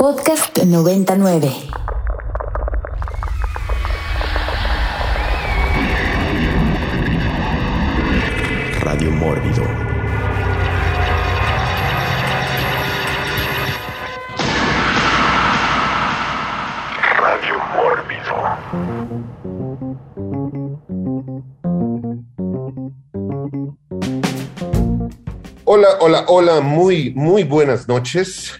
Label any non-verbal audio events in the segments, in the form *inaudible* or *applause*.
Podcast 99. Radio Mórbido. Radio Mórbido. Hola, hola, hola, muy, muy buenas noches.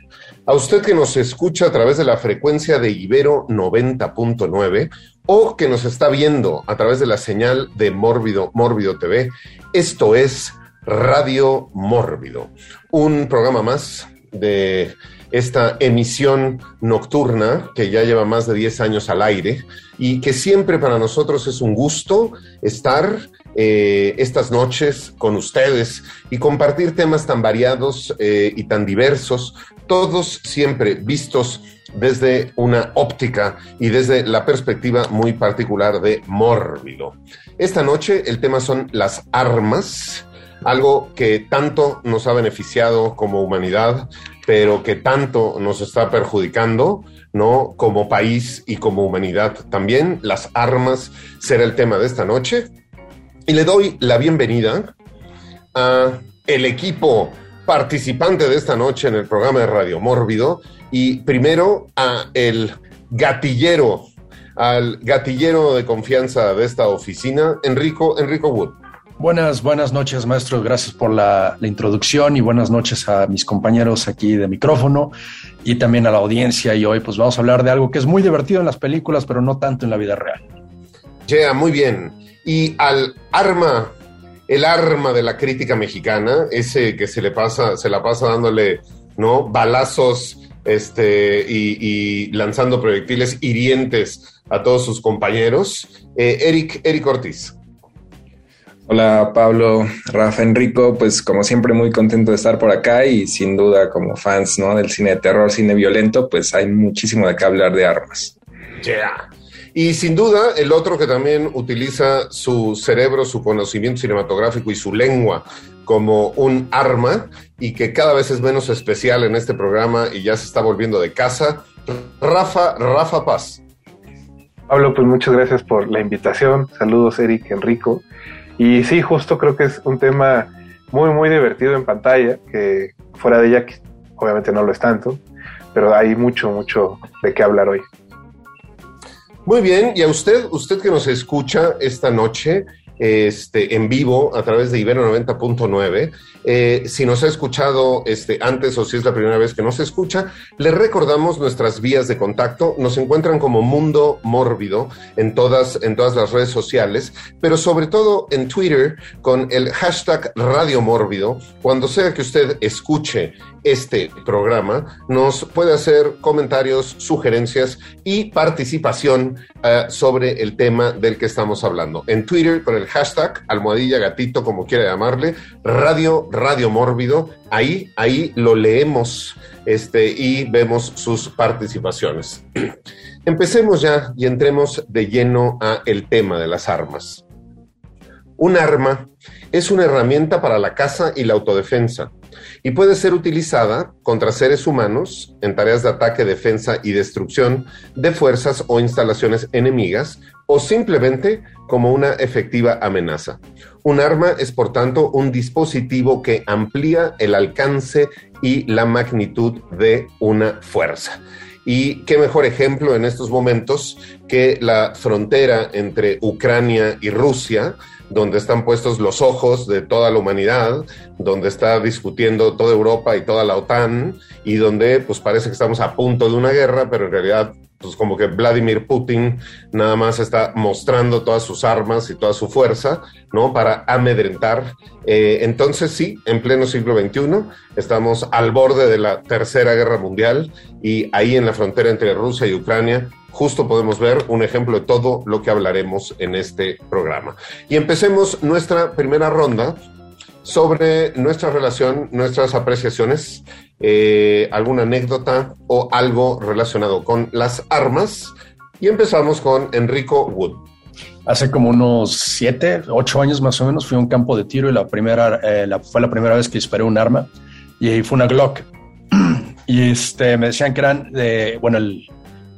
A usted que nos escucha a través de la frecuencia de Ibero 90.9 o que nos está viendo a través de la señal de Mórbido, Mórbido TV, esto es Radio Mórbido, un programa más de esta emisión nocturna que ya lleva más de 10 años al aire y que siempre para nosotros es un gusto estar eh, estas noches con ustedes y compartir temas tan variados eh, y tan diversos, todos siempre vistos desde una óptica y desde la perspectiva muy particular de Mórbido. Esta noche el tema son las armas, algo que tanto nos ha beneficiado como humanidad, pero que tanto nos está perjudicando, ¿no? Como país y como humanidad. También las armas será el tema de esta noche. Y le doy la bienvenida a el equipo participante de esta noche en el programa de Radio Mórbido y primero a el gatillero, al gatillero de confianza de esta oficina, Enrico, Enrico Wood. Buenas, buenas noches, maestro. Gracias por la, la, introducción y buenas noches a mis compañeros aquí de micrófono y también a la audiencia. Y hoy pues vamos a hablar de algo que es muy divertido en las películas, pero no tanto en la vida real. Yeah, muy bien. Y al arma, el arma de la crítica mexicana, ese que se le pasa, se la pasa dándole, ¿no? Balazos este, y, y lanzando proyectiles hirientes a todos sus compañeros. Eh, Eric, Eric Ortiz. Hola Pablo, Rafa, Enrico, pues como siempre muy contento de estar por acá y sin duda como fans ¿no? del cine de terror, cine violento, pues hay muchísimo de qué hablar de armas. Yeah. Y sin duda el otro que también utiliza su cerebro, su conocimiento cinematográfico y su lengua como un arma y que cada vez es menos especial en este programa y ya se está volviendo de casa, Rafa, Rafa Paz. Pablo, pues muchas gracias por la invitación. Saludos Eric, Enrico. Y sí, justo creo que es un tema muy, muy divertido en pantalla, que fuera de ella obviamente no lo es tanto, pero hay mucho, mucho de qué hablar hoy. Muy bien, y a usted, usted que nos escucha esta noche, este, en vivo a través de Ibero 90.9. Eh, si nos ha escuchado este, antes o si es la primera vez que nos escucha, le recordamos nuestras vías de contacto. Nos encuentran como Mundo Mórbido en todas, en todas las redes sociales, pero sobre todo en Twitter con el hashtag Radio Mórbido. Cuando sea que usted escuche este programa, nos puede hacer comentarios, sugerencias y participación uh, sobre el tema del que estamos hablando. En Twitter con el hashtag almohadilla gatito, como quiera llamarle, radio, radio mórbido, ahí, ahí lo leemos este, y vemos sus participaciones. *clears throat* Empecemos ya y entremos de lleno a el tema de las armas. Un arma es una herramienta para la caza y la autodefensa y puede ser utilizada contra seres humanos en tareas de ataque, defensa y destrucción de fuerzas o instalaciones enemigas o simplemente como una efectiva amenaza. Un arma es, por tanto, un dispositivo que amplía el alcance y la magnitud de una fuerza. Y qué mejor ejemplo en estos momentos que la frontera entre Ucrania y Rusia, donde están puestos los ojos de toda la humanidad, donde está discutiendo toda Europa y toda la OTAN, y donde pues parece que estamos a punto de una guerra, pero en realidad pues como que Vladimir Putin nada más está mostrando todas sus armas y toda su fuerza, ¿no? Para amedrentar. Eh, entonces sí, en pleno siglo XXI estamos al borde de la Tercera Guerra Mundial y ahí en la frontera entre Rusia y Ucrania justo podemos ver un ejemplo de todo lo que hablaremos en este programa. Y empecemos nuestra primera ronda sobre nuestra relación, nuestras apreciaciones, eh, alguna anécdota o algo relacionado con las armas. Y empezamos con Enrico Wood. Hace como unos siete, ocho años más o menos fui a un campo de tiro y la primera, eh, la, fue la primera vez que disparé un arma y fue una Glock. *clears throat* y este, me decían que eran bueno, el,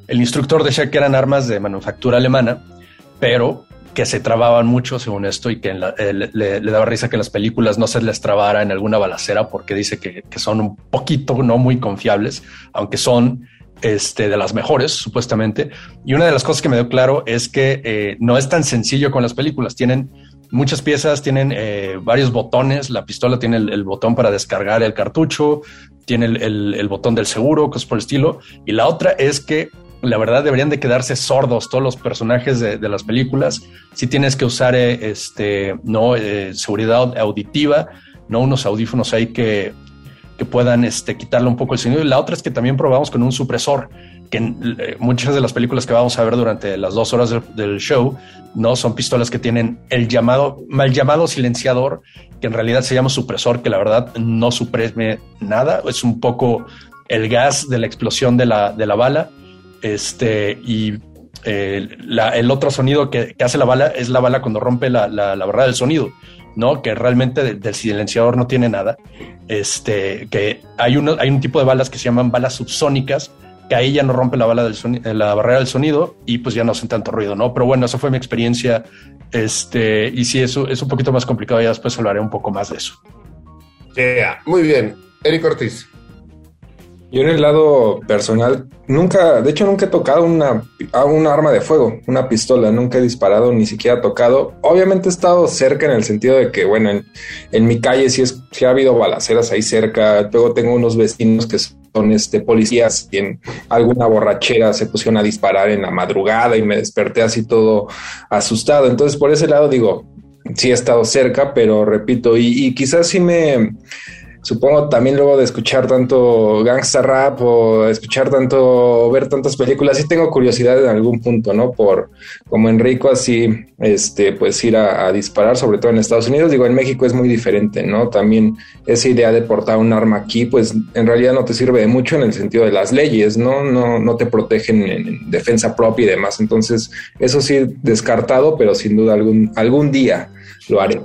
el instructor decía que eran armas de manufactura alemana, pero que se trababan mucho según esto y que la- eh, le, le- le daba risa que en las películas no se les trabara en alguna balacera porque dice que, que son un poquito no muy confiables, aunque son este, de las mejores supuestamente. Y una de las cosas que me dio claro es que eh, no es tan sencillo con las películas. Tienen muchas piezas, tienen eh, varios botones. La pistola tiene el, el botón para descargar el cartucho, tiene el, el- el botón del seguro, cosas por el estilo. Y la otra es que la verdad deberían de quedarse sordos todos los personajes de, las películas. Si tienes que usar eh, este, no eh, seguridad auditiva, no unos audífonos ahí que, que puedan este, quitarle un poco el sonido. Y la otra es que también probamos con un supresor, que eh, muchas de las películas que vamos a ver durante las dos horas del, del show, no son pistolas que tienen el llamado, mal llamado silenciador, que en realidad se llama supresor, que la verdad no suprime nada. Es un poco el gas de la explosión de la, de la bala. Este, y eh, el otro sonido que, hace la bala es la bala cuando rompe la, la, barrera del sonido, ¿no? Que realmente de- del silenciador no tiene nada. Este, que hay, uno, hay un tipo de balas que se llaman balas subsónicas, que ahí ya no rompe la, bala del soni- eh, la barrera del sonido y pues ya no hacen tanto ruido, ¿no? Pero bueno, esa fue mi experiencia. Este, y sí, eso es un poquito más complicado, ya después hablaré un poco más de eso. Muy bien. Eric Ortiz. Yo en el lado personal, nunca, de hecho nunca he tocado una, a un arma de fuego, una pistola, nunca he disparado, ni siquiera tocado. Obviamente he estado cerca en el sentido de que, bueno, en, mi calle sí, es, sí ha habido balaceras ahí cerca, luego tengo unos vecinos que son este, policías y en alguna borrachera se pusieron a disparar en la madrugada y me desperté así todo asustado. Entonces por ese lado digo, sí he estado cerca, pero repito, y, y quizás sí me supongo también luego de escuchar tanto gangsta rap o escuchar tanto, ver tantas películas, sí tengo curiosidad en algún punto, ¿no? Por como Enrico, así, este, pues ir a, disparar, sobre todo en Estados Unidos. Digo, en México es muy diferente, ¿no? También esa idea de portar un arma aquí, pues en realidad no te sirve de mucho en el sentido de las leyes, ¿no? No, no te protegen en, en defensa propia y demás. Entonces, eso sí, descartado, pero sin duda algún, algún día lo haré.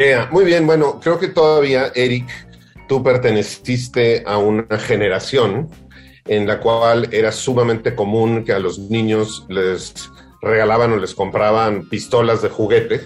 Yeah, Muy bien, bueno, creo que todavía, Eric, tú perteneciste a una generación en la cual era sumamente común que a los niños les regalaban o les compraban pistolas de juguete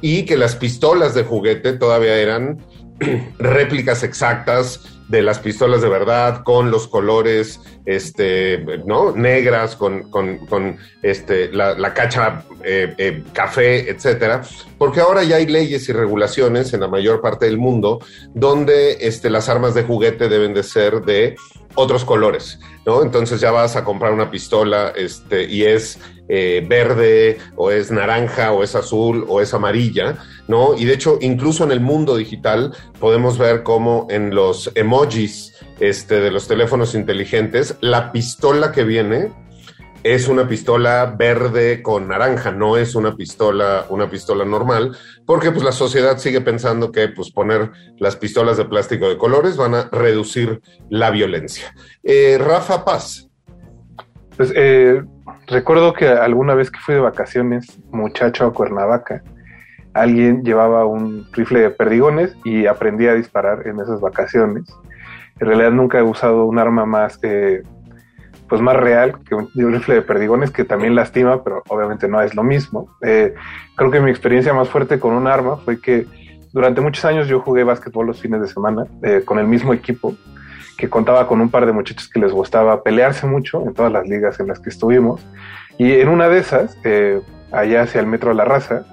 y que las pistolas de juguete todavía eran *clears throat* réplicas exactas de las pistolas de verdad con los colores este no negras con, con, este la, la cacha eh, eh, café etcétera porque ahora ya hay leyes y regulaciones en la mayor parte del mundo donde este las armas de juguete deben de ser de otros colores, ¿no? Entonces ya vas a comprar una pistola este, y es eh, verde o es naranja o es azul o es amarilla, ¿no? Y de hecho, incluso en el mundo digital podemos ver cómo en los emojis este, de los teléfonos inteligentes, la pistola que viene es una pistola verde con naranja, no es una pistola, una pistola normal, porque pues la sociedad sigue pensando que pues poner las pistolas de plástico de colores van a reducir la violencia. Eh, Rafa Paz. Pues eh, recuerdo que alguna vez que fui de vacaciones, muchacho a Cuernavaca, alguien llevaba un rifle de perdigones y aprendí a disparar en esas vacaciones. En realidad nunca he usado un arma más, eh, pues más real que un, rifle de perdigones que también lastima, pero obviamente no es lo mismo. Eh, creo que mi experiencia más fuerte con un arma fue que durante muchos años yo jugué básquetbol los fines de semana eh, con el mismo equipo que contaba con un par de muchachos que les gustaba pelearse mucho en todas las ligas en las que estuvimos. Y en una de esas, eh, allá hacia el Metro de la Raza,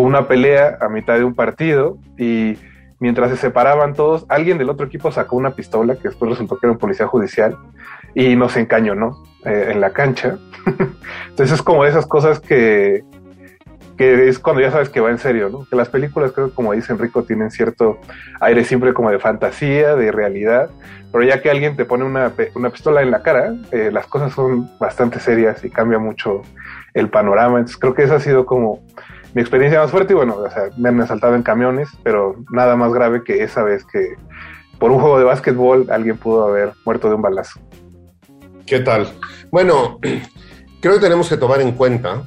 una pelea a mitad de un partido y mientras se separaban todos, alguien del otro equipo sacó una pistola que después resultó que era un policía judicial y nos encañonó eh, en la cancha. *laughs* Entonces es como esas cosas que, que es cuando ya sabes que va en serio, ¿no? Que las películas, creo que como dice Enrico, tienen cierto aire siempre como de fantasía, de realidad, pero ya que alguien te pone una, una pistola en la cara, eh, las cosas son bastante serias y cambia mucho el panorama. Entonces creo que esa ha sido como mi experiencia más fuerte y bueno, o sea, me han asaltado en camiones, pero nada más grave que esa vez que por un juego de básquetbol alguien pudo haber muerto de un balazo. ¿Qué tal? Bueno, *clears throat* creo que tenemos que tomar en cuenta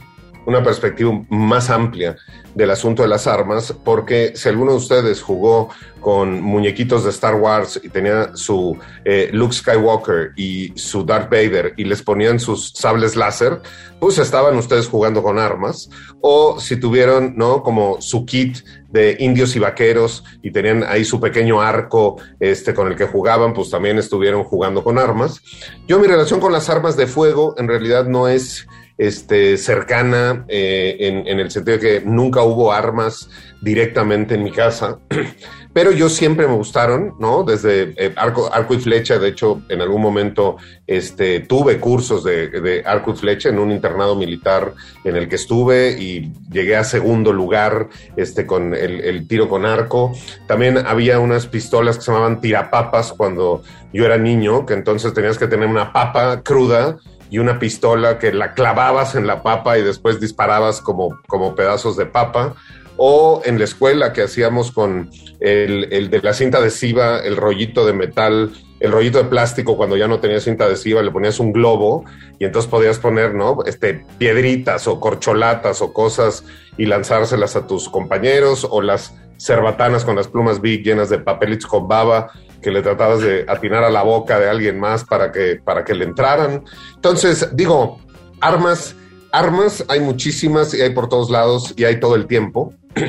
una perspectiva más amplia del asunto de las armas, porque si alguno de ustedes jugó con muñequitos de Star Wars y tenía su eh, Luke Skywalker y su Darth Vader y les ponían sus sables láser, pues estaban ustedes jugando con armas. O si tuvieron, ¿no? Como su kit de indios y vaqueros y tenían ahí su pequeño arco este, con el que jugaban, pues también estuvieron jugando con armas. Yo mi relación con las armas de fuego en realidad no es este, cercana eh, en, el sentido de que nunca hubo armas directamente en mi casa, *clears throat* pero yo siempre me gustaron, ¿no? Desde eh, arco, y flecha, de hecho, en algún momento este, tuve cursos de, de, arco y flecha en un internado militar en el que estuve y llegué a segundo lugar este, con el, el tiro con arco. También había unas pistolas que se llamaban tirapapas cuando yo era niño, que entonces tenías que tener una papa cruda y una pistola que la clavabas en la papa y después disparabas como, como pedazos de papa. O en la escuela que hacíamos con el, el, de la cinta adhesiva, el rollito de metal, el rollito de plástico cuando ya no tenía cinta adhesiva, le ponías un globo y entonces podías poner, ¿no? Este, piedritas o corcholatas o cosas y lanzárselas a tus compañeros o las cerbatanas con las plumas big llenas de papelitos con baba que le tratabas de atinar a la boca de alguien más para que, para que le entraran. Entonces, digo, armas, armas hay muchísimas y hay por todos lados y hay todo el tiempo. *clears throat*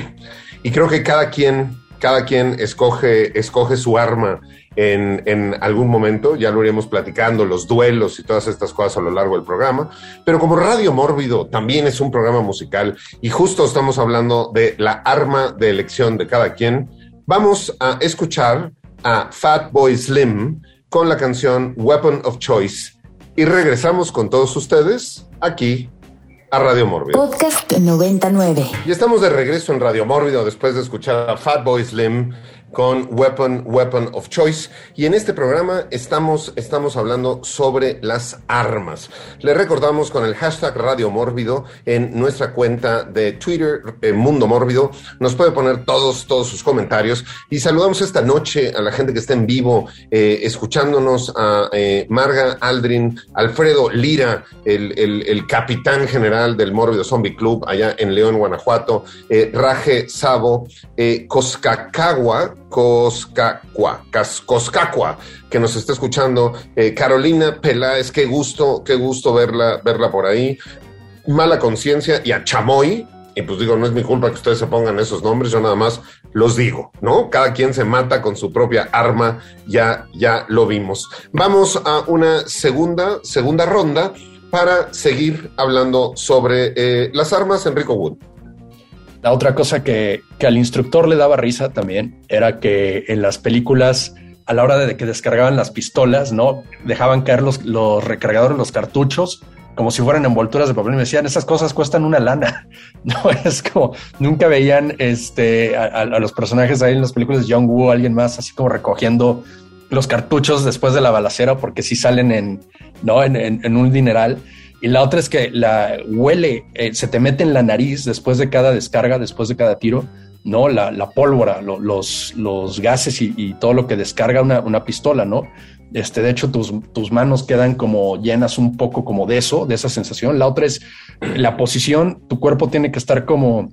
Y creo que cada quien, cada quien escoge, escoge su arma en, en, algún momento, ya lo iremos platicando, los duelos y todas estas cosas a lo largo del programa, pero como Radio Mórbido también es un programa musical y justo estamos hablando de la arma de elección de cada quien, vamos a escuchar a Fatboy Slim con la canción Weapon of Choice y regresamos con todos ustedes aquí a Radio Mórbido. Podcast 99. Y estamos de regreso en Radio Mórbido después de escuchar a Fatboy Slim con Weapon, Weapon of Choice. Y en este programa estamos, estamos hablando sobre las armas. Le recordamos con el hashtag Radio Mórbido en nuestra cuenta de Twitter, eh, Mundo Mórbido. Nos puede poner todos, todos sus comentarios. Y saludamos esta noche a la gente que está en vivo, eh, escuchándonos a eh, Marga Aldrin, Alfredo Lira, el, el, el, capitán general del Mórbido Zombie Club allá en León, Guanajuato, Raje Sabo, Coscacagua, Coscacua, Coscacua, que nos está escuchando. Eh, Carolina Peláez, qué gusto, qué gusto verla, verla por ahí. Mala conciencia y a Chamoy. Y pues digo, no es mi culpa que ustedes se pongan esos nombres, yo nada más los digo, ¿no? Cada quien se mata con su propia arma, ya, ya lo vimos. Vamos a una segunda, segunda ronda para seguir hablando sobre eh, las armas, Enrico Wood. La otra cosa que, que, al instructor le daba risa también era que en las películas, a la hora de que descargaban las pistolas, ¿no? Dejaban caer los, los recargadores, los cartuchos, como si fueran envolturas de papel y me decían, esas cosas cuestan una lana. *laughs* No, es como, nunca veían este, a, los personajes ahí en las películas de John Woo, alguien más así como recogiendo los cartuchos después de la balacera, porque sí salen en, ¿no? en, en un dineral. Y la otra es que la huele, eh, se te mete en la nariz después de cada descarga, después de cada tiro, ¿no? La, la pólvora, lo, los, los gases y, y, todo lo que descarga una, una, pistola, ¿no? Este, de hecho, tus, tus manos quedan como llenas un poco como de eso, de esa sensación. La otra es la posición, tu cuerpo tiene que estar como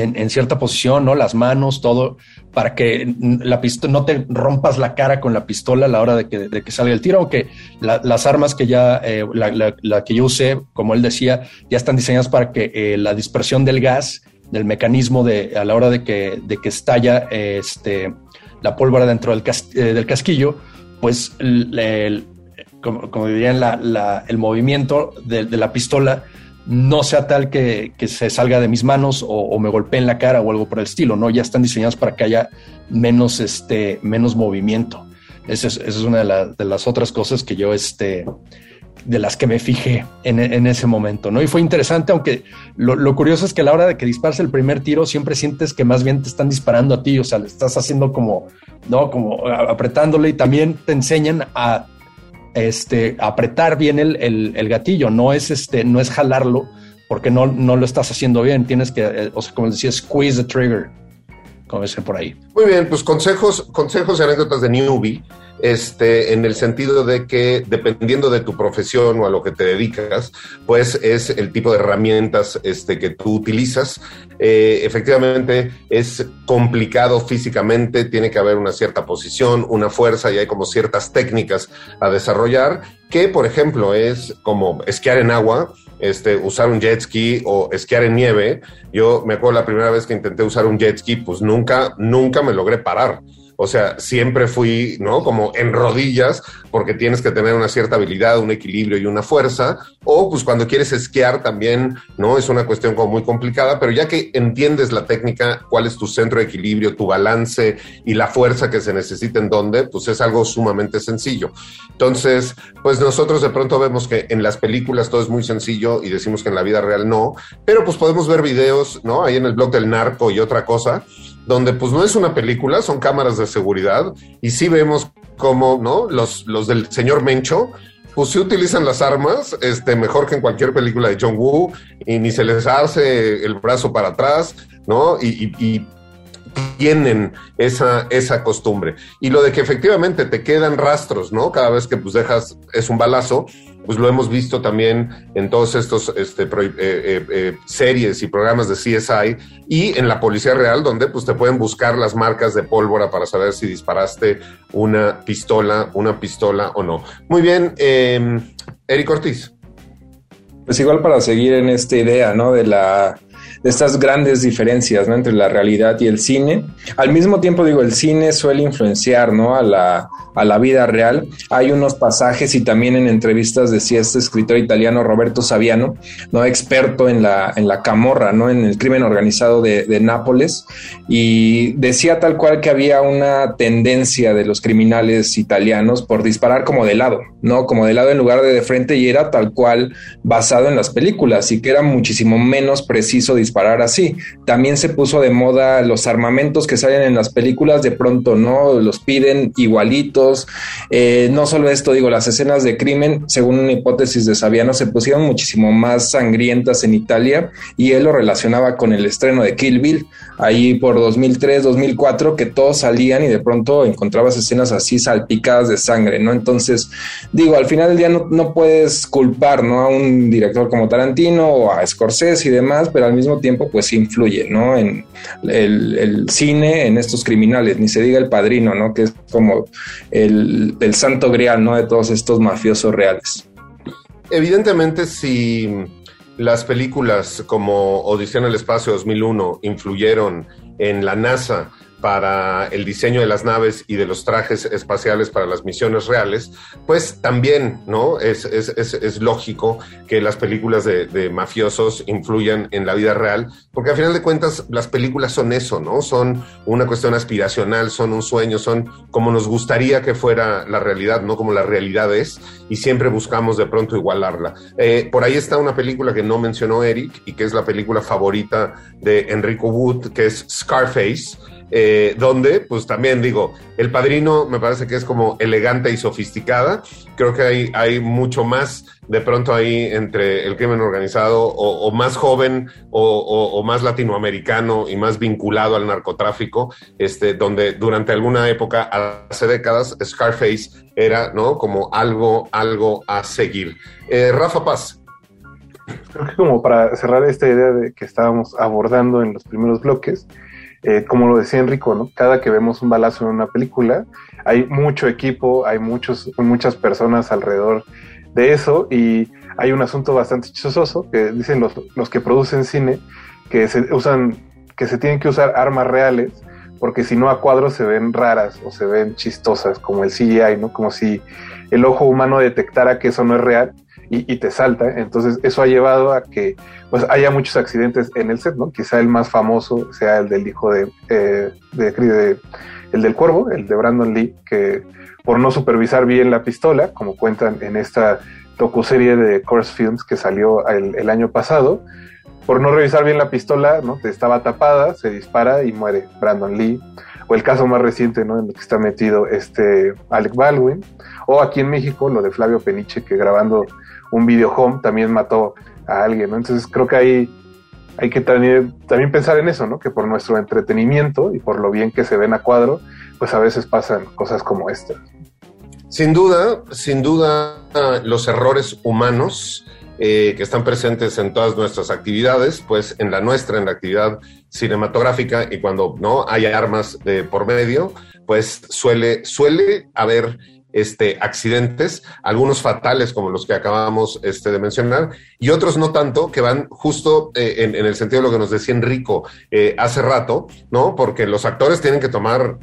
en, cierta posición, ¿no? Las manos, todo, para que la pistola no te rompas la cara con la pistola a la hora de que, salga el tiro, aunque la, las armas que ya, eh, la, que yo usé, como él decía, ya están diseñadas para que eh, la dispersión del gas, del mecanismo de a la hora de que, de que estalla este, la pólvora dentro del, cas, eh, del casquillo, pues como, como, dirían, el movimiento de la pistola no sea tal que, se salga de mis manos o, o, me golpee en la cara o algo por el estilo, ¿no? Ya están diseñados para que haya menos, este, menos movimiento. Esa es, una de, la, de, las otras cosas que yo, este, de las que me fijé en, ese momento, ¿no? Y fue interesante, aunque lo, lo, curioso es que a la hora de que disparas el primer tiro, siempre sientes que más bien te están disparando a ti, o sea, le estás haciendo como, ¿no? Como apretándole y también te enseñan a este, apretar bien el, el, gatillo, no es, este, no es jalarlo porque no, no lo estás haciendo bien, tienes que, eh, o sea, como decía, squeeze the trigger, como dice por ahí. Muy bien, pues consejos, consejos y anécdotas de newbie. Este, en el sentido de que dependiendo de tu profesión o a lo que te dedicas, pues es el tipo de herramientas este, que tú utilizas. Eh, efectivamente es complicado físicamente, tiene que haber una cierta posición, una fuerza y hay como ciertas técnicas a desarrollar que, por ejemplo, es como esquiar en agua, este, usar un jet ski o esquiar en nieve. Yo me acuerdo la primera vez que intenté usar un jet ski, pues nunca, nunca me logré parar. O sea, siempre fui, ¿no? Como en rodillas, porque tienes que tener una cierta habilidad, un equilibrio y una fuerza. O pues cuando quieres esquiar también, ¿no? Es una cuestión como muy complicada, pero ya que entiendes la técnica, cuál es tu centro de equilibrio, tu balance y la fuerza que se necesita en dónde, pues es algo sumamente sencillo. Entonces, pues nosotros de pronto vemos que en las películas todo es muy sencillo y decimos que en la vida real no, pero pues podemos ver videos, ¿no? Ahí en el blog del narco y otra cosa donde pues no es una película, son cámaras de seguridad y sí vemos como, ¿no? Los, los del señor Mencho, pues sí utilizan las armas, este, mejor que en cualquier película de John Woo y ni se les hace el brazo para atrás, ¿no? Y, y tienen esa, esa costumbre. Y lo de que efectivamente te quedan rastros, ¿no? Cada vez que pues dejas, es un balazo, pues lo hemos visto también en todos estos este, eh, eh, eh, series y programas de CSI y en la Policía Real, donde pues te pueden buscar las marcas de pólvora para saber si disparaste una pistola, una pistola o no. Muy bien, Eric Ortiz. Pues igual para seguir en esta idea, ¿no? De la de estas grandes diferencias entre la realidad y el cine. Al mismo tiempo, digo, el cine suele influenciar ¿no? a, la, a la vida real. Hay unos pasajes y también en entrevistas decía este escritor italiano Roberto Saviano, ¿no? experto en la, en la camorra, ¿no? en el crimen organizado de, de Nápoles, y decía tal cual que había una tendencia de los criminales italianos por disparar como de lado, ¿no? Como de lado en lugar de de frente y era tal cual basado en las películas y que era muchísimo menos preciso disparar disparar así. También se puso de moda los armamentos que salen en las películas, de pronto no los piden igualitos. Eh, no solo esto, digo, las escenas de crimen, según una hipótesis de Saviano, se pusieron muchísimo más sangrientas en Italia y él lo relacionaba con el estreno de Kill Bill, ahí por 2003, 2004, que todos salían y de pronto encontrabas escenas así salpicadas de sangre, ¿no? Entonces, digo, al final del día no, no puedes culpar, ¿no? A un director como Tarantino o a Scorsese y demás, pero al mismo tiempo pues influye, ¿no? En el, cine, en estos criminales, ni se diga el padrino, ¿no? Que es como el, el santo grial, ¿no? De todos estos mafiosos reales. Evidentemente, si las películas como Odisea en el Espacio 2001 influyeron en la NASA para el diseño de las naves y de los trajes espaciales para las misiones reales, pues también, ¿no? Es, es, es, es lógico que las películas de, de, mafiosos influyan en la vida real, porque al final de cuentas las películas son eso, ¿no? Son una cuestión aspiracional, son un sueño, son como nos gustaría que fuera la realidad, no como la realidad es, y siempre buscamos de pronto igualarla. Eh, por ahí está una película que no mencionó Eric y que es la película favorita de Enrico Wood, que es Scarface eh, donde, pues también digo, el padrino me parece que es como elegante y sofisticada. Creo que hay, hay mucho más de pronto ahí entre el crimen organizado o, o más joven o, o, más latinoamericano y más vinculado al narcotráfico, este, donde durante alguna época, hace décadas, Scarface era, ¿no? Como algo, algo a seguir. Eh, Rafa Paz. Creo que como para cerrar esta idea de que estábamos abordando en los primeros bloques, eh, como lo decía Enrico, ¿no? Cada que vemos un balazo en una película, hay mucho equipo, hay muchos, muchas personas alrededor de eso y hay un asunto bastante chistoso que dicen los, los que producen cine que se usan, que se tienen que usar armas reales porque si no a cuadros se ven raras o se ven chistosas como el CGI, ¿no? Como si el ojo humano detectara que eso no es real y, te salta. Entonces eso ha llevado a que pues haya muchos accidentes en el set, ¿no? Quizá el más famoso sea el del hijo de, eh, de, el del cuervo, el de Brandon Lee, que por no supervisar bien la pistola, como cuentan en esta docuserie de Course Films que salió el, año pasado, por no revisar bien la pistola, ¿no? Estaba tapada, se dispara y muere Brandon Lee. O el caso más reciente, ¿no? En el que está metido este Alec Baldwin. O aquí en México, lo de Flavio Peniche, que grabando un video home también mató a alguien. Entonces creo que hay, hay que también, también pensar en eso, ¿no? Que por nuestro entretenimiento y por lo bien que se ven a cuadro, pues a veces pasan cosas como estas. Sin duda, sin duda, los errores humanos eh, que están presentes en todas nuestras actividades, pues en la nuestra, en la actividad cinematográfica y cuando no hay armas de por medio, pues suele, suele haber este, accidentes, algunos fatales como los que acabamos este, de mencionar, y otros no tanto, que van justo eh, en, el sentido de lo que nos decía Enrico eh, hace rato, ¿no? Porque los actores tienen que tomar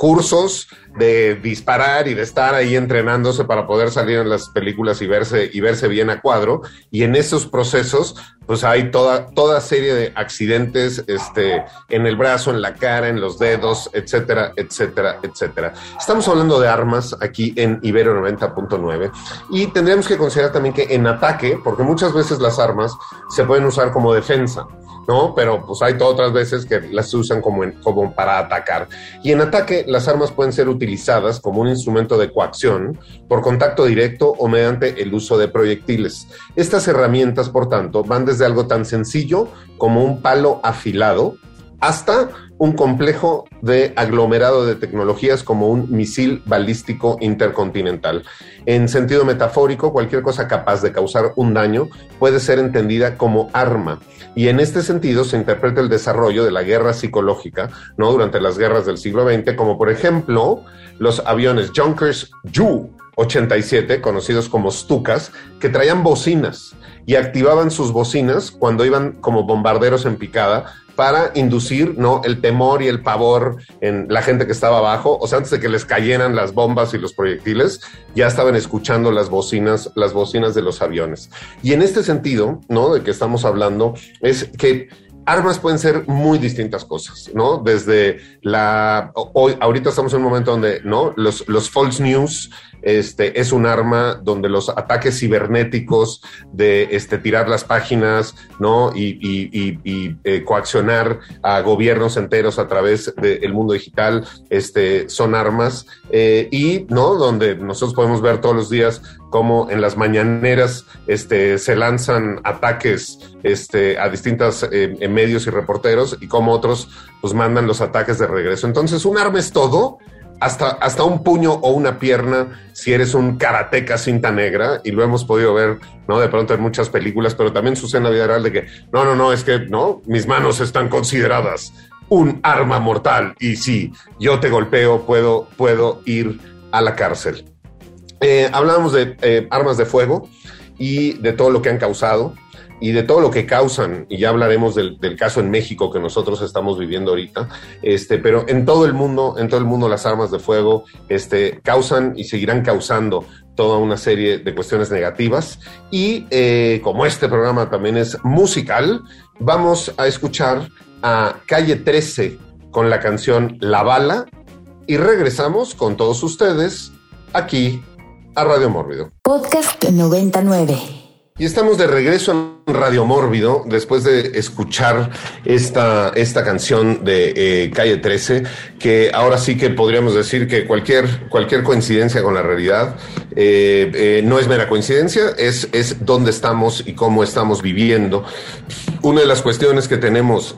cursos de disparar y de estar ahí entrenándose para poder salir en las películas y verse y verse bien a cuadro y en esos procesos pues hay toda toda serie de accidentes este en el brazo, en la cara, en los dedos, etcétera, etcétera, etcétera. Estamos hablando de armas aquí en Ibero 90.9 y tendríamos que considerar también que en ataque, porque muchas veces las armas se pueden usar como defensa. ¿No? Pero pues hay otras veces que las usan como, como para atacar. Y en ataque, las armas pueden ser utilizadas como un instrumento de coacción por contacto directo o mediante el uso de proyectiles. Estas herramientas, por tanto, van desde algo tan sencillo como un palo afilado hasta un complejo de aglomerado de tecnologías como un misil balístico intercontinental. En sentido metafórico, cualquier cosa capaz de causar un daño puede ser entendida como arma. Y en este sentido se interpreta el desarrollo de la guerra psicológica, ¿no? Durante las guerras del siglo XX, como por ejemplo los aviones Junkers Ju 87, conocidos como Stukas, que traían bocinas y activaban sus bocinas cuando iban como bombarderos en picada para inducir ¿no? el temor y el pavor en la gente que estaba abajo. O sea, antes de que les cayeran las bombas y los proyectiles, ya estaban escuchando las bocinas, las bocinas de los aviones. Y en este sentido, ¿no? De que estamos hablando, es que armas pueden ser muy distintas cosas, ¿no? Desde la hoy, ahorita estamos en un momento donde, ¿no? Los, los false news este, es un arma donde los ataques cibernéticos de este, tirar las páginas ¿no? y, eh, coaccionar a gobiernos enteros a través del mundo digital este, son armas eh, y ¿no? donde nosotros podemos ver todos los días cómo en las mañaneras este, se lanzan ataques este, a distintos eh, medios y reporteros y cómo otros pues mandan los ataques de regreso. Entonces un arma es todo hasta, hasta un puño o una pierna si eres un karateca cinta negra, y lo hemos podido ver, ¿no? De pronto en muchas películas, pero también sucede en la de que, no, no, no, es que, no, mis manos están consideradas un arma mortal, y si yo te golpeo, puedo, puedo ir a la cárcel. Eh, hablábamos de eh, armas de fuego y de todo lo que han causado y de todo lo que causan, y ya hablaremos del, caso en México que nosotros estamos viviendo ahorita, este, pero en todo el mundo, en todo el mundo las armas de fuego este, causan y seguirán causando toda una serie de cuestiones negativas. Y eh, como este programa también es musical, vamos a escuchar a Calle 13 con la canción La Bala y regresamos con todos ustedes aquí a Radio Mórbido. Podcast 99. Y estamos de regreso en Radio Mórbido después de escuchar esta, esta canción de eh, Calle 13, que ahora sí que podríamos decir que cualquier, cualquier coincidencia con la realidad eh, eh, no es mera coincidencia, es, es dónde estamos y cómo estamos viviendo. Una de las cuestiones que tenemos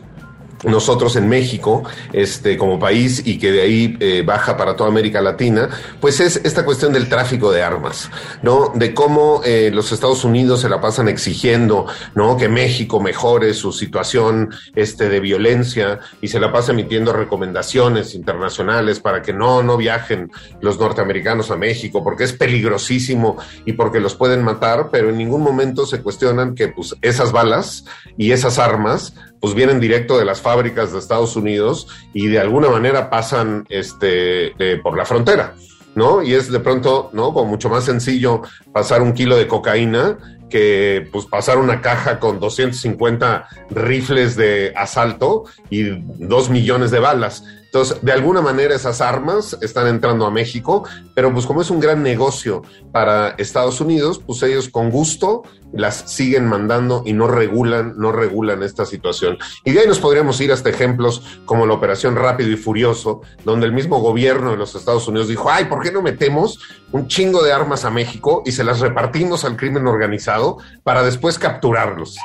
nosotros en México, este, como país y que de ahí eh, baja para toda América Latina, pues es esta cuestión del tráfico de armas, ¿no? De cómo eh, los Estados Unidos se la pasan exigiendo, ¿no? Que México mejore su situación, este, de violencia y se la pasa emitiendo recomendaciones internacionales para que no, no viajen los norteamericanos a México porque es peligrosísimo y porque los pueden matar, pero en ningún momento se cuestionan que, pues, esas balas y esas armas pues vienen directo de las fábricas de Estados Unidos y de alguna manera pasan este, eh, por la frontera, ¿no? Y es de pronto, ¿no? Como mucho más sencillo pasar un kilo de cocaína que pues pasar una caja con 250 rifles de asalto y dos millones de balas. Entonces, de alguna manera esas armas están entrando a México, pero pues como es un gran negocio para Estados Unidos, pues ellos con gusto las siguen mandando y no regulan, no regulan esta situación. Y de ahí nos podríamos ir hasta ejemplos como la operación Rápido y Furioso, donde el mismo gobierno de los Estados Unidos dijo, ay, ¿por qué no metemos un chingo de armas a México y se las repartimos al crimen organizado para después capturarlos?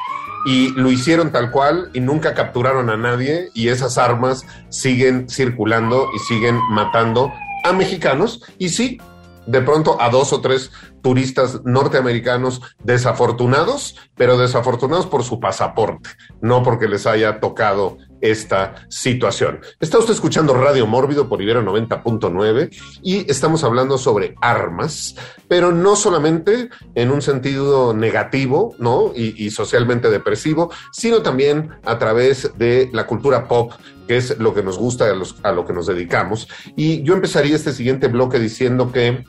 Y lo hicieron tal cual y nunca capturaron a nadie y esas armas siguen circulando y siguen matando a mexicanos. Y sí, de pronto a dos o tres turistas norteamericanos desafortunados, pero desafortunados por su pasaporte, no porque les haya tocado esta situación. Está usted escuchando Radio Mórbido por Ibero 90.9 y estamos hablando sobre armas, pero no solamente en un sentido negativo, ¿no? Y, socialmente depresivo, sino también a través de la cultura pop que es lo que nos gusta, a lo que nos dedicamos. Y yo empezaría este siguiente bloque diciendo que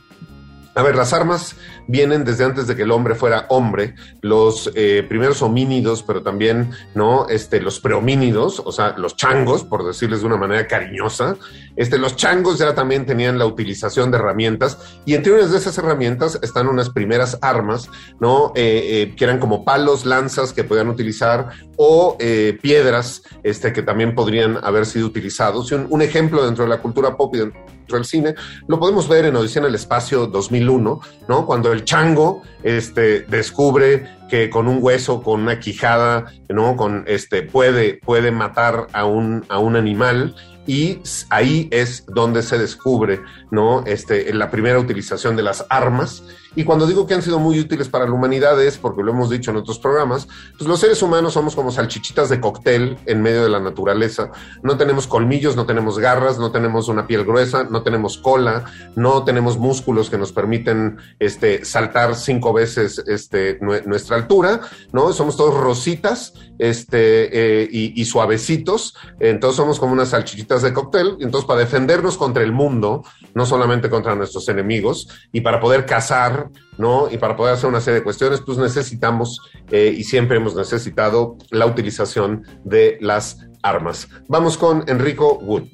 a ver, las armas vienen desde antes de que el hombre fuera hombre. Los eh, primeros homínidos, pero también, ¿no? Este, los prehomínidos, o sea, los changos, por decirles de una manera cariñosa. Este, los changos ya también tenían la utilización de herramientas y entre unas de esas herramientas están unas primeras armas, ¿no? Eh, eh, que eran como palos, lanzas que podían utilizar o piedras, este, que también podrían haber sido utilizados. Un ejemplo dentro de la cultura pop y dentro del cine, lo podemos ver en Odisea en el Espacio 2001, ¿no? Cuando el chango este, descubre que con un hueso, con una quijada, ¿no? Con este, puede, puede matar a un, a un animal y ahí es donde se descubre, ¿no? Este, la primera utilización de las armas. Y cuando digo que han sido muy útiles para la humanidad es porque lo hemos dicho en otros programas, pues los seres humanos somos como salchichitas de cóctel en medio de la naturaleza. No tenemos colmillos, no tenemos garras, no tenemos una piel gruesa, no tenemos cola, no tenemos músculos que nos permiten este, saltar cinco veces este, nuestra altura, ¿no? Somos todos rositas este, eh, y, y, suavecitos, entonces somos como unas salchichitas de cóctel, entonces para defendernos contra el mundo, no solamente contra nuestros enemigos, y para poder cazar, ¿no? Y para poder hacer una serie de cuestiones, pues necesitamos, eh, y siempre hemos necesitado, la utilización de las armas. Vamos con Enrico Wood.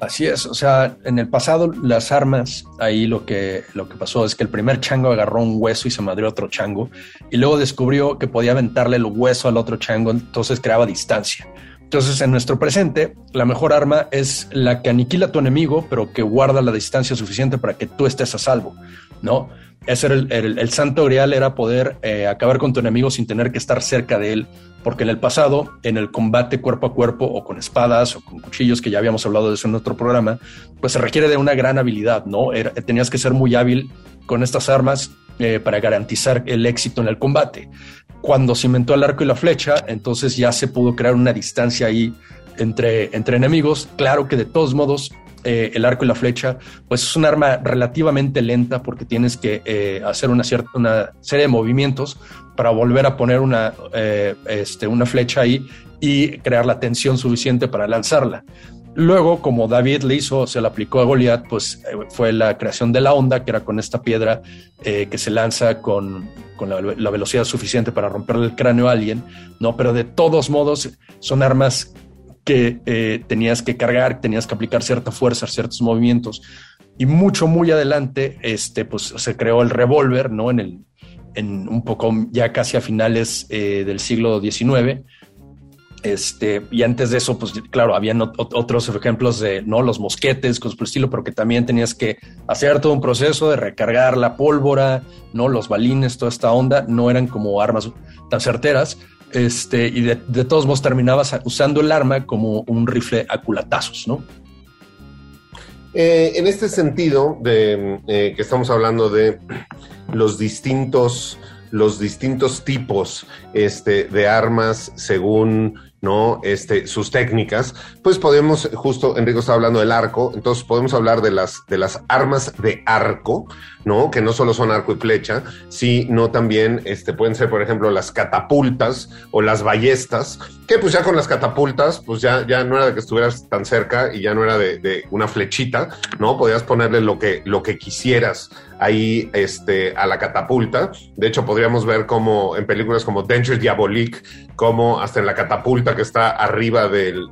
Así es, o sea, en el pasado las armas, ahí lo que, lo que pasó es que el primer chango agarró un hueso y se madrió otro chango, y luego descubrió que podía aventarle el hueso al otro chango, entonces creaba distancia. Entonces, en nuestro presente, la mejor arma es la que aniquila a tu enemigo, pero que guarda la distancia suficiente para que tú estés a salvo, ¿no? Ese era el, el, santo grial, era poder eh, acabar con tu enemigo sin tener que estar cerca de él, porque en el pasado, en el combate cuerpo a cuerpo o con espadas o con cuchillos, que ya habíamos hablado de eso en otro programa, pues se requiere de una gran habilidad, ¿no? Tenías que ser muy hábil con estas armas eh, para garantizar el éxito en el combate. Cuando se inventó el arco y la flecha, entonces ya se pudo crear una distancia ahí entre, entre enemigos. Claro que de todos modos eh, el arco y la flecha, pues es un arma relativamente lenta porque tienes que eh, hacer una, cierta, una serie de movimientos para volver a poner una, eh, este, una flecha ahí y crear la tensión suficiente para lanzarla. Luego, como David le hizo, se le aplicó a Goliath, pues fue la creación de la onda, que era con esta piedra que se lanza con, con la, la, velocidad suficiente para romperle el cráneo a alguien, ¿no? Pero de todos modos, son armas que eh, tenías que cargar, tenías que aplicar cierta fuerza, ciertos movimientos. Y mucho, muy adelante, este, pues se creó el revólver, ¿no? En el, en un poco ya casi a finales eh, del siglo XIX. Este, y antes de eso, pues claro, habían otros ejemplos de no los mosquetes, cosas por el estilo, pero que también tenías que hacer todo un proceso de recargar la pólvora, no los balines, toda esta onda, no eran como armas tan certeras. Este, y de, todos modos terminabas usando el arma como un rifle a culatazos, ¿no? Eh, en este sentido, de eh, que estamos hablando de los distintos, los distintos tipos este, de armas según ¿no? Este, sus técnicas, pues podemos, justo Enrico está hablando del arco, entonces podemos hablar de las, de las armas de arco, ¿no? Que no solo son arco y flecha, sino también este, pueden ser, por ejemplo, las catapultas o las ballestas, que pues ya con las catapultas, pues ya, ya no era de que estuvieras tan cerca y ya no era de, una flechita, ¿no? Podías ponerle lo que, lo que quisieras ahí este, a la catapulta. De hecho, podríamos ver como en películas como Danger Diabolique, como hasta en la catapulta que está arriba del,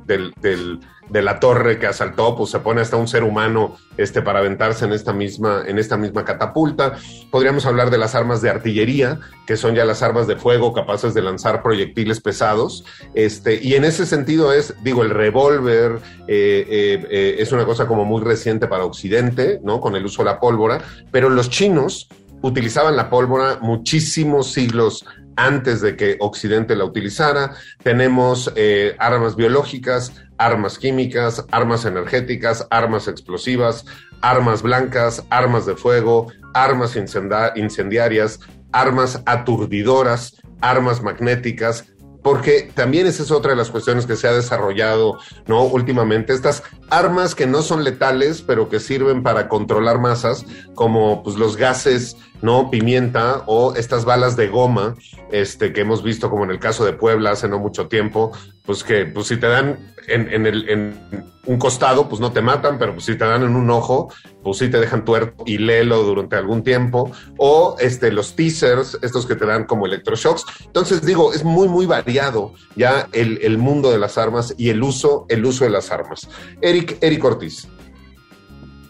de la torre que asaltó, pues se pone hasta un ser humano este, para aventarse en esta, misma, en esta misma catapulta. Podríamos hablar de las armas de artillería, que son ya las armas de fuego capaces de lanzar proyectiles pesados. Este, y en ese sentido es, digo, el revólver eh, eh, eh, es una cosa como muy reciente para Occidente, ¿no? Con el uso de la pólvora, pero los chinos utilizaban la pólvora muchísimos siglos antes de que Occidente la utilizara. Tenemos armas biológicas, armas químicas, armas energéticas, armas explosivas, armas blancas, armas de fuego, armas incendiarias, armas aturdidoras, armas magnéticas, porque también esa es otra de las cuestiones que se ha desarrollado, ¿no? Últimamente, estas armas que no son letales, pero que sirven para controlar masas, como pues los gases, ¿no? Pimienta o estas balas de goma, este, que hemos visto como en el caso de Puebla hace no mucho tiempo, pues que pues si te dan en, el, en un costado, pues no te matan, pero pues si te dan en un ojo, pues sí te dejan tuerto y lelo durante algún tiempo, o este, los teasers, estos que te dan como electroshocks. Entonces digo, es muy, muy variado ya el, el mundo de las armas y el uso, el uso de las armas. Eric, Eric Ortiz.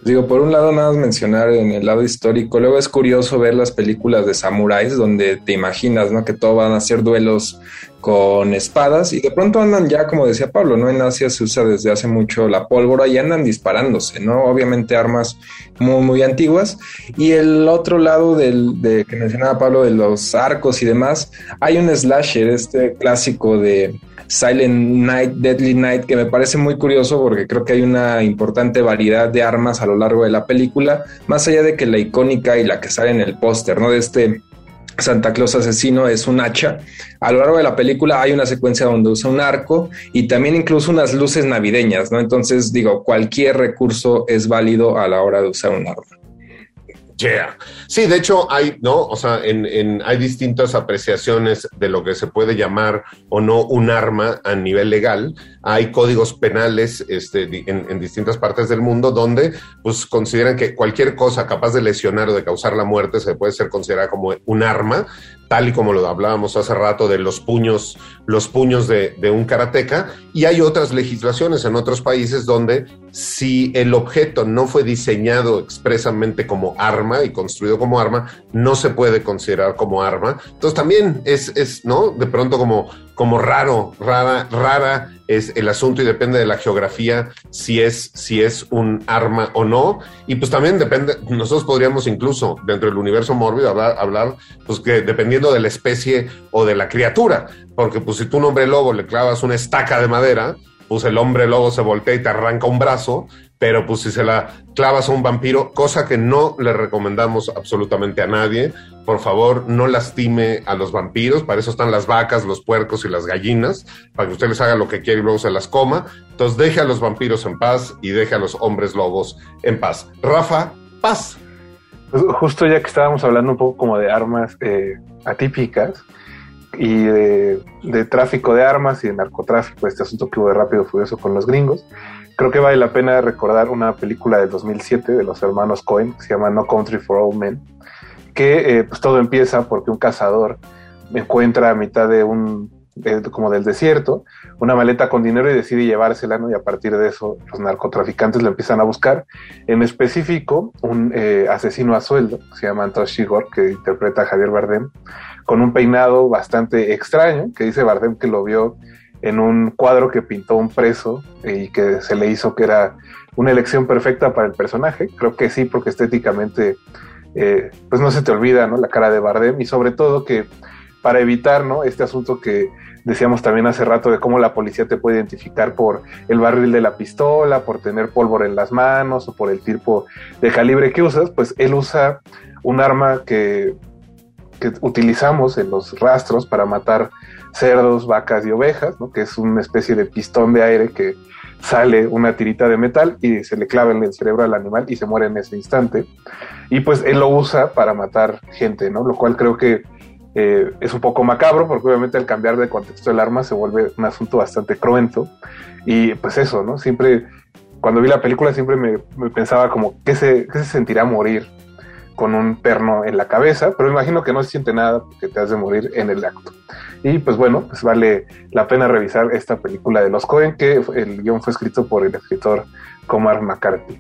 Digo, por un lado, nada más mencionar en el lado histórico. Luego es curioso ver las películas de samuráis donde te imaginas, ¿no? Que todo van a ser duelos con espadas y de pronto andan ya, como decía Pablo, ¿no? En Asia se usa desde hace mucho la pólvora y andan disparándose, ¿no? Obviamente armas muy, muy antiguas. Y el otro lado del, de, que mencionaba Pablo de los arcos y demás, hay un slasher, este clásico de Silent Night, Deadly Night, que me parece muy curioso porque creo que hay una importante variedad de armas a lo largo de la película, más allá de que la icónica y la que sale en el póster, ¿no? De este Santa Claus asesino es un hacha. A lo largo de la película hay una secuencia donde usa un arco y también incluso unas luces navideñas, ¿no? Entonces digo, cualquier recurso es válido a la hora de usar un arma. Yeah. Sí, de hecho hay, ¿no? O sea, en, hay distintas apreciaciones de lo que se puede llamar o no un arma a nivel legal. Hay códigos penales este, en, en, distintas partes del mundo donde pues consideran que cualquier cosa capaz de lesionar o de causar la muerte se puede ser considerada como un arma tal y como lo hablábamos hace rato de los puños, los puños de, un karateca, y hay otras legislaciones en otros países donde si el objeto no fue diseñado expresamente como arma y construido como arma, no se puede considerar como arma. Entonces también es, es ¿no? De pronto como, como raro, rara, rara es el asunto y depende de la geografía si es, si es un arma o no. Y pues también depende, nosotros podríamos incluso dentro del universo mórbido hablar, hablar pues que dependiendo de la especie o de la criatura, porque pues si tú un hombre lobo le clavas una estaca de madera, pues el hombre lobo se voltea y te arranca un brazo, pero pues si se la clavas a un vampiro, cosa que no le recomendamos absolutamente a nadie, por favor no lastime a los vampiros, para eso están las vacas, los puercos y las gallinas, para que usted les lo que quiere y luego se las coma. Entonces deje a los vampiros en paz y deje a los hombres lobos en paz. Rafa, paz. Pues justo ya que estábamos hablando un poco como de armas eh, atípicas y de, tráfico de armas y de narcotráfico, este asunto que hubo de rápido furioso con los gringos, creo que vale la pena recordar una película de 2007 de los hermanos Cohen, que se llama No Country for All Men, que eh, pues todo empieza porque un cazador encuentra a mitad de un, como del desierto, una maleta con dinero y decide llevársela. Y a partir de eso los narcotraficantes lo empiezan a buscar. En específico, un eh, asesino a sueldo, que se llama que interpreta a Javier Bardem, con un peinado bastante extraño, que dice Bardem que lo vio en un cuadro que pintó un preso y que se le hizo que era una elección perfecta para el personaje. Creo que sí, porque estéticamente, eh, pues no se te olvida, ¿no? La cara de Bardem y sobre todo que para evitar, ¿no? Este asunto que decíamos también hace rato de cómo la policía te puede identificar por el barril de la pistola, por tener pólvora en las manos o por el tipo de calibre que usas, pues él usa un arma que, que utilizamos en los rastros para matar cerdos, vacas y ovejas, ¿no? que es una especie de pistón de aire que sale una tirita de metal y se le clava en el cerebro al animal y se muere en ese instante. Y pues él lo usa para matar gente, ¿no? Lo cual creo que eh, es un poco macabro porque obviamente al cambiar de contexto el arma se vuelve un asunto bastante cruento. Y pues eso, ¿no? Siempre, cuando vi la película siempre me, pensaba como, ¿qué se, ¿qué se sentirá morir con un perno en la cabeza? Pero imagino que no se siente nada porque te has de morir en el acto. Y pues bueno, pues vale la pena revisar esta película de los Cohen, que el guion fue escrito por el escritor Comar McCarthy.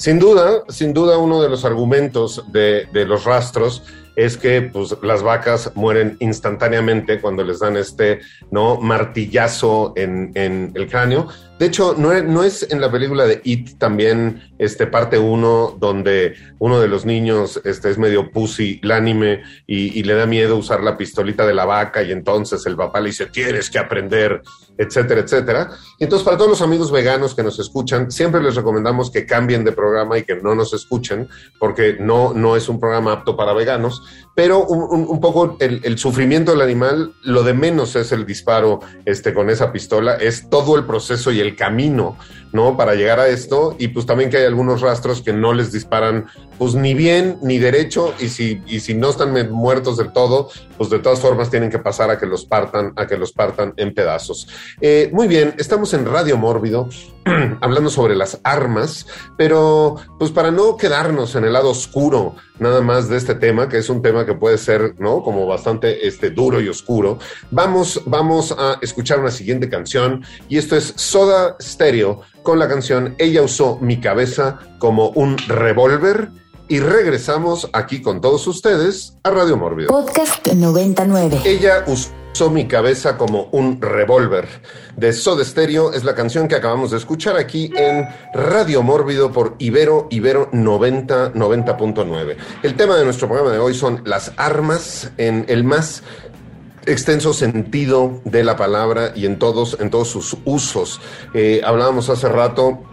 Sin duda, sin duda uno de los argumentos de, los rastros es que pues, las vacas mueren instantáneamente cuando les dan este ¿no? martillazo en, el cráneo. De hecho, no es, en la película de It también, este, parte uno, donde uno de los niños este, es medio pussy, lánime, y, y le da miedo usar la pistolita de la vaca, y entonces el papá le dice, tienes que aprender, etcétera, etcétera. Entonces, para todos los amigos veganos que nos escuchan, siempre les recomendamos que cambien de programa y que no nos escuchen, porque no, no es un programa apto para veganos, pero un, poco el, el sufrimiento del animal, lo de menos es el disparo este, con esa pistola, es todo el proceso y el camino, ¿no? Para llegar a esto, y pues también que hay algunos rastros que no les disparan, pues ni bien ni derecho, y si, y si no están muertos del todo, pues de todas formas tienen que pasar a que los partan, a que los partan en pedazos. Eh, muy bien, estamos en Radio Mórbido, *clears throat* hablando sobre las armas, pero pues para no quedarnos en el lado oscuro nada más de este tema, que es un tema que puede ser, ¿no? Como bastante este, duro y oscuro, vamos, vamos a escuchar una siguiente canción y esto es Soda Stereo con la canción Ella usó mi cabeza como un revólver y regresamos aquí con todos ustedes a Radio Mórbido. Podcast 99. Ella usó mi cabeza como un revólver. De Soda Stereo es la canción que acabamos de escuchar aquí en Radio Mórbido por Ibero, Ibero 90, 90.9. El tema de nuestro programa de hoy son las armas en el más extenso sentido de la palabra y en todos, en todos sus usos. Eh, hablábamos hace rato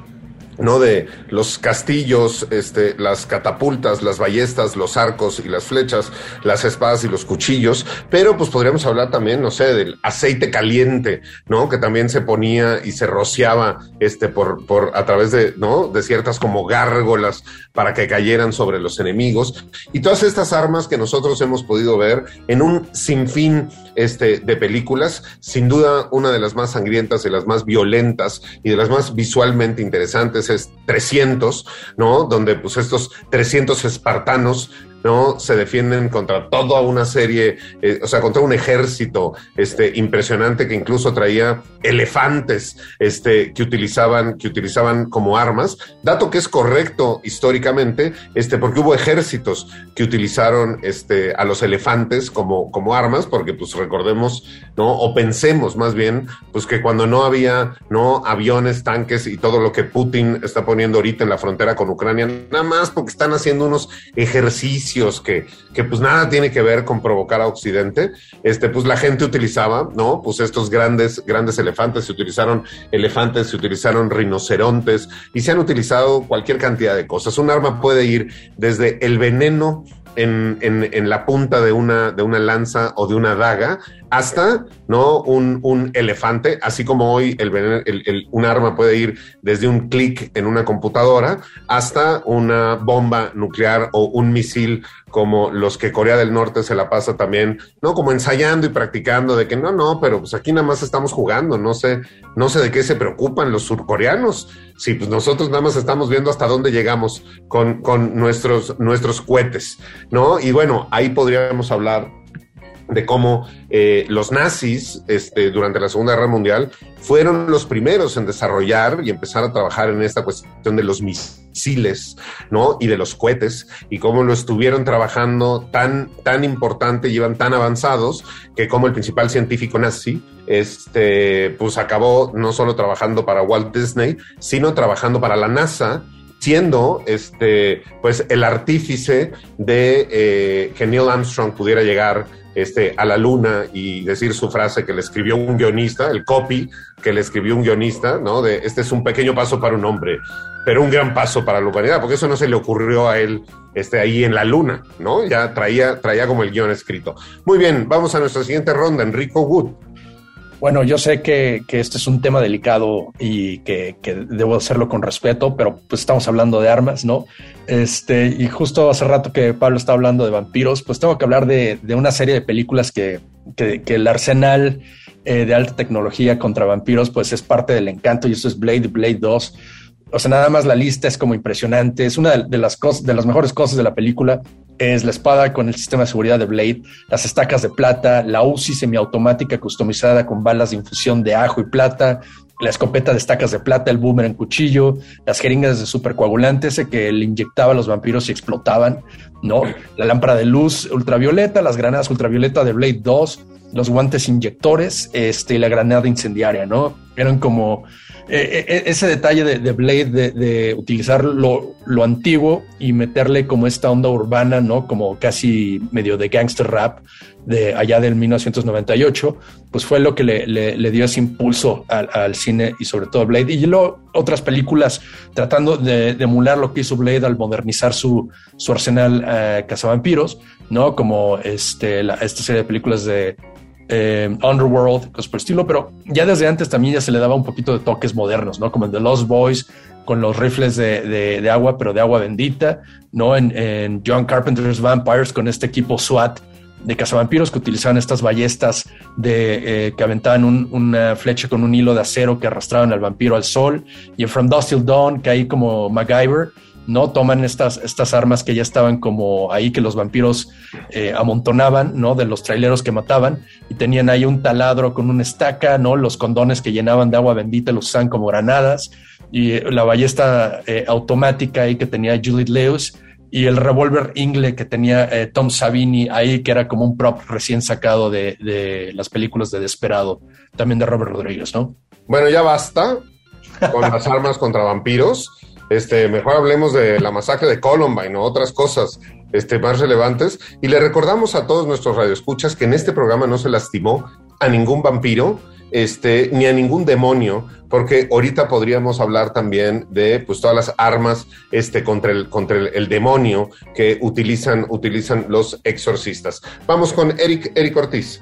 ¿no? De los castillos, este, las catapultas, las ballestas, los arcos y las flechas, las espadas y los cuchillos, pero pues podríamos hablar también, no sé, del aceite caliente, ¿no? Que también se ponía y se rociaba, este, por, por, a través de, ¿no? De ciertas como gárgolas para que cayeran sobre los enemigos y todas estas armas que nosotros hemos podido ver en un sinfín, este, de películas, sin duda una de las más sangrientas, de las más violentas y de las más visualmente interesantes es 300, ¿no? Donde pues estos 300 espartanos, ¿no? Se defienden contra toda una serie, eh, o sea, contra un ejército, este, impresionante que incluso traía elefantes, este, que utilizaban, que utilizaban como armas. Dato que es correcto históricamente, este, porque hubo ejércitos que utilizaron, este, a los elefantes como, como armas, porque pues recordemos, ¿no? O pensemos más bien, pues que cuando no había, ¿no? Aviones, tanques y todo lo que Putin está poniendo ahorita en la frontera con Ucrania, nada más porque están haciendo unos ejercicios que, que pues nada tiene que ver con provocar a Occidente, este, pues la gente utilizaba, ¿no? Pues estos grandes, grandes elefantes, se utilizaron elefantes, se utilizaron rinocerontes y se han utilizado cualquier cantidad de cosas. Un arma puede ir desde el veneno en, en, en, la punta de una, de una lanza o de una daga hasta ¿no? un, un elefante, así como hoy el, un arma puede ir desde un clic en una computadora hasta una bomba nuclear o un misil como los que Corea del Norte se la pasa también, ¿no? Como ensayando y practicando de que no, no, pero pues aquí nada más estamos jugando, no sé, no sé de qué se preocupan los surcoreanos. Sí, pues nosotros nada más estamos viendo hasta dónde llegamos con, con nuestros, nuestros cohetes, ¿no? Y bueno, ahí podríamos hablar de cómo eh, los nazis este, durante la Segunda Guerra Mundial fueron los primeros en desarrollar y empezar a trabajar en esta cuestión de los misiles, ¿no? Y de los cohetes, y cómo lo estuvieron trabajando tan, tan importante, llevan tan avanzados, que como el principal científico nazi, este, pues acabó no solo trabajando para Walt Disney, sino trabajando para la NASA, siendo este, pues el artífice de eh, que Neil Armstrong pudiera llegar este, a la luna y decir su frase que le escribió un guionista, el copy que le escribió un guionista, ¿no? De este es un pequeño paso para un hombre, pero un gran paso para la humanidad, porque eso no se le ocurrió a él este, ahí en la luna, ¿no? Ya traía, traía como el guion escrito. Muy bien, vamos a nuestra siguiente ronda, Enrico Wood. Bueno, yo sé que, que, este es un tema delicado y que, que, debo hacerlo con respeto, pero pues estamos hablando de armas, ¿no? Este, y justo hace rato que Pablo está hablando de vampiros, pues tengo que hablar de, de una serie de películas que, que el arsenal eh, de alta tecnología contra vampiros, pues es parte del encanto y eso es Blade, Blade 2. O sea, nada más la lista es como impresionante. Es una de las cosas, de las mejores cosas de la película es la espada con el sistema de seguridad de Blade, las estacas de plata, la UCI semiautomática customizada con balas de infusión de ajo y plata, la escopeta de estacas de plata, el boomerang cuchillo, las jeringas de supercoagulante, ese que le inyectaba a los vampiros y explotaban, ¿no? La lámpara de luz ultravioleta, las granadas ultravioleta de Blade 2, los guantes inyectores, este, y la granada incendiaria, ¿no? Eran como eh, eh, ese detalle de, Blade de, utilizar lo, antiguo y meterle como esta onda urbana, ¿no? Como casi medio de gangster rap de allá del 1998, pues fue lo que le, dio ese impulso al, cine y sobre todo Blade. Y luego otras películas tratando de, emular lo que hizo Blade al modernizar su, su arsenal eh, cazavampiros, ¿no? Como este, esta serie de películas de eh, Underworld, cosas por estilo, pero ya desde antes también ya se le daba un poquito de toques modernos, ¿no? Como en The Lost Boys, con los rifles de, agua, pero de agua bendita, ¿no? En, John Carpenter's Vampires, con este equipo SWAT de cazavampiros que utilizaban estas ballestas de, eh, que aventaban una flecha con un hilo de acero que arrastraban al vampiro al sol, y en From Dust Till Dawn, que hay como MacGyver, ¿no? Toman estas, estas armas que ya estaban como ahí que los vampiros eh, amontonaban, ¿no? De los traileros que mataban y tenían ahí un taladro con una estaca, ¿no? Los condones que llenaban de agua bendita los usaban como granadas y eh, la ballesta eh, automática ahí que tenía Juliet Lewis y el revólver Ingle que tenía Tom Savini ahí, que era como un prop recién sacado de, de las películas de Desperado, también de Robert Rodríguez, ¿no? Bueno, ya basta con las armas contra vampiros. Este, mejor hablemos de la masacre de Columbine o otras cosas este, más relevantes. Y le recordamos a todos nuestros radioescuchas que en este programa no se lastimó a ningún vampiro, este, ni a ningún demonio, porque ahorita podríamos hablar también de pues, todas las armas este, contra, el, contra el, demonio que utilizan, utilizan los exorcistas. Vamos con Eric, Eric Ortiz.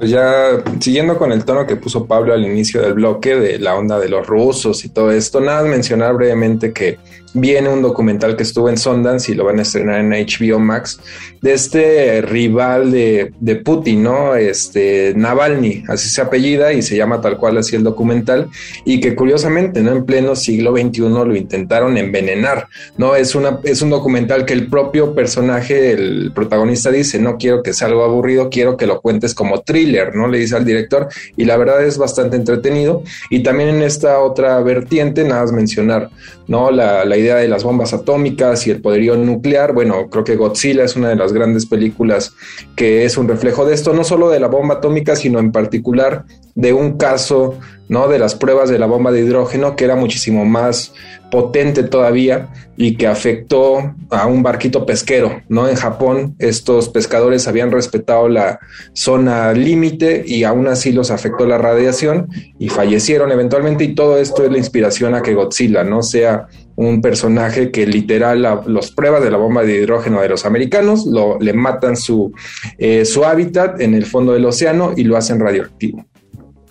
Pues ya siguiendo con el tono que puso Pablo al inicio del bloque de la onda de los rusos y todo esto, nada mencionar brevemente que viene un documental que estuvo en Sundance y lo van a estrenar en HBO Max de este rival de, de, Putin, ¿no? Este Navalny, así se apellida y se llama tal cual así el documental y que curiosamente, ¿no? En pleno siglo XXI lo intentaron envenenar, ¿no? Es, una, es un documental que el propio personaje, el protagonista dice, no quiero que sea algo aburrido, quiero que lo cuentes como thriller, ¿no? Le dice al director y la verdad es bastante entretenido y también en esta otra vertiente, nada más mencionar, ¿no? La, idea de las bombas atómicas y el poderío nuclear. Bueno, creo que Godzilla es una de las grandes películas que es un reflejo de esto, no solo de la bomba atómica, sino en particular de un caso, ¿no? De las pruebas de la bomba de hidrógeno, que era muchísimo más potente todavía y que afectó a un barquito pesquero, ¿no? En Japón estos pescadores habían respetado la zona límite y aún así los afectó la radiación y fallecieron eventualmente y todo esto es la inspiración a que Godzilla, ¿no? Sea un personaje que literal los pruebas de la bomba de hidrógeno de los americanos lo, le matan su, eh, su hábitat en el fondo del océano y lo hacen radioactivo.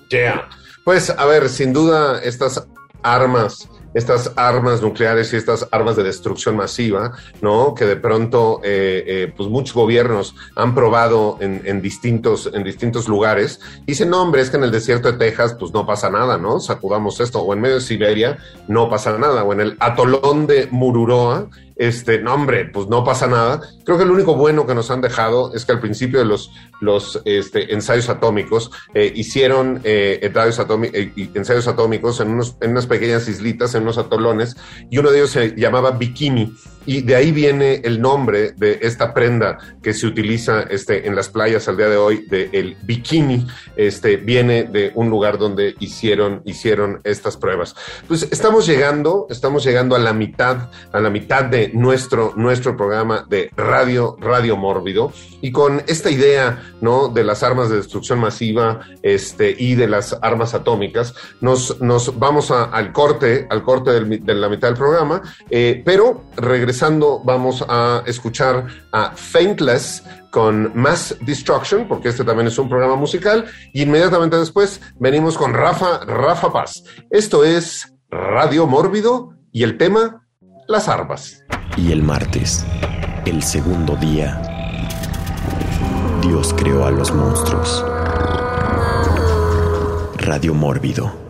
Yeah. Pues a ver, sin duda estas armas estas armas nucleares y estas armas de destrucción masiva, ¿no? Que de pronto, eh, eh, pues muchos gobiernos han probado en, distintos, en distintos lugares. Dicen, no, hombre, es que en el desierto de Texas, pues no pasa nada, ¿no? Sacudamos esto. O en medio de Siberia, no pasa nada. O en el atolón de Mururoa, este, no, hombre, pues no pasa nada. Creo que lo único bueno que nos han dejado es que al principio de los, los este, ensayos atómicos eh, hicieron eh, eh, ensayos, atómicos en, unos, en unas pequeñas islitas, en unos atolones, y uno de ellos se llamaba Bikini y de ahí viene el nombre de esta prenda que se utiliza este, en las playas al día de hoy, de el bikini, este, viene de un lugar donde hicieron, hicieron estas pruebas. Pues estamos llegando, estamos llegando a la mitad, a la mitad de nuestro, nuestro programa de Radio, Radio Mórbido, y con esta idea, ¿no? De las armas de destrucción masiva, este, y de las armas atómicas, nos, nos vamos al corte, al corte de la mitad del programa, eh, pero regresamos vamos a escuchar a Faintless con Mass Destruction, porque este también es un programa musical, y inmediatamente después venimos con Rafa, Rafa Paz. Esto es Radio Mórbido y el tema, las armas. Y el martes, el segundo día, Dios creó a los monstruos. Radio Mórbido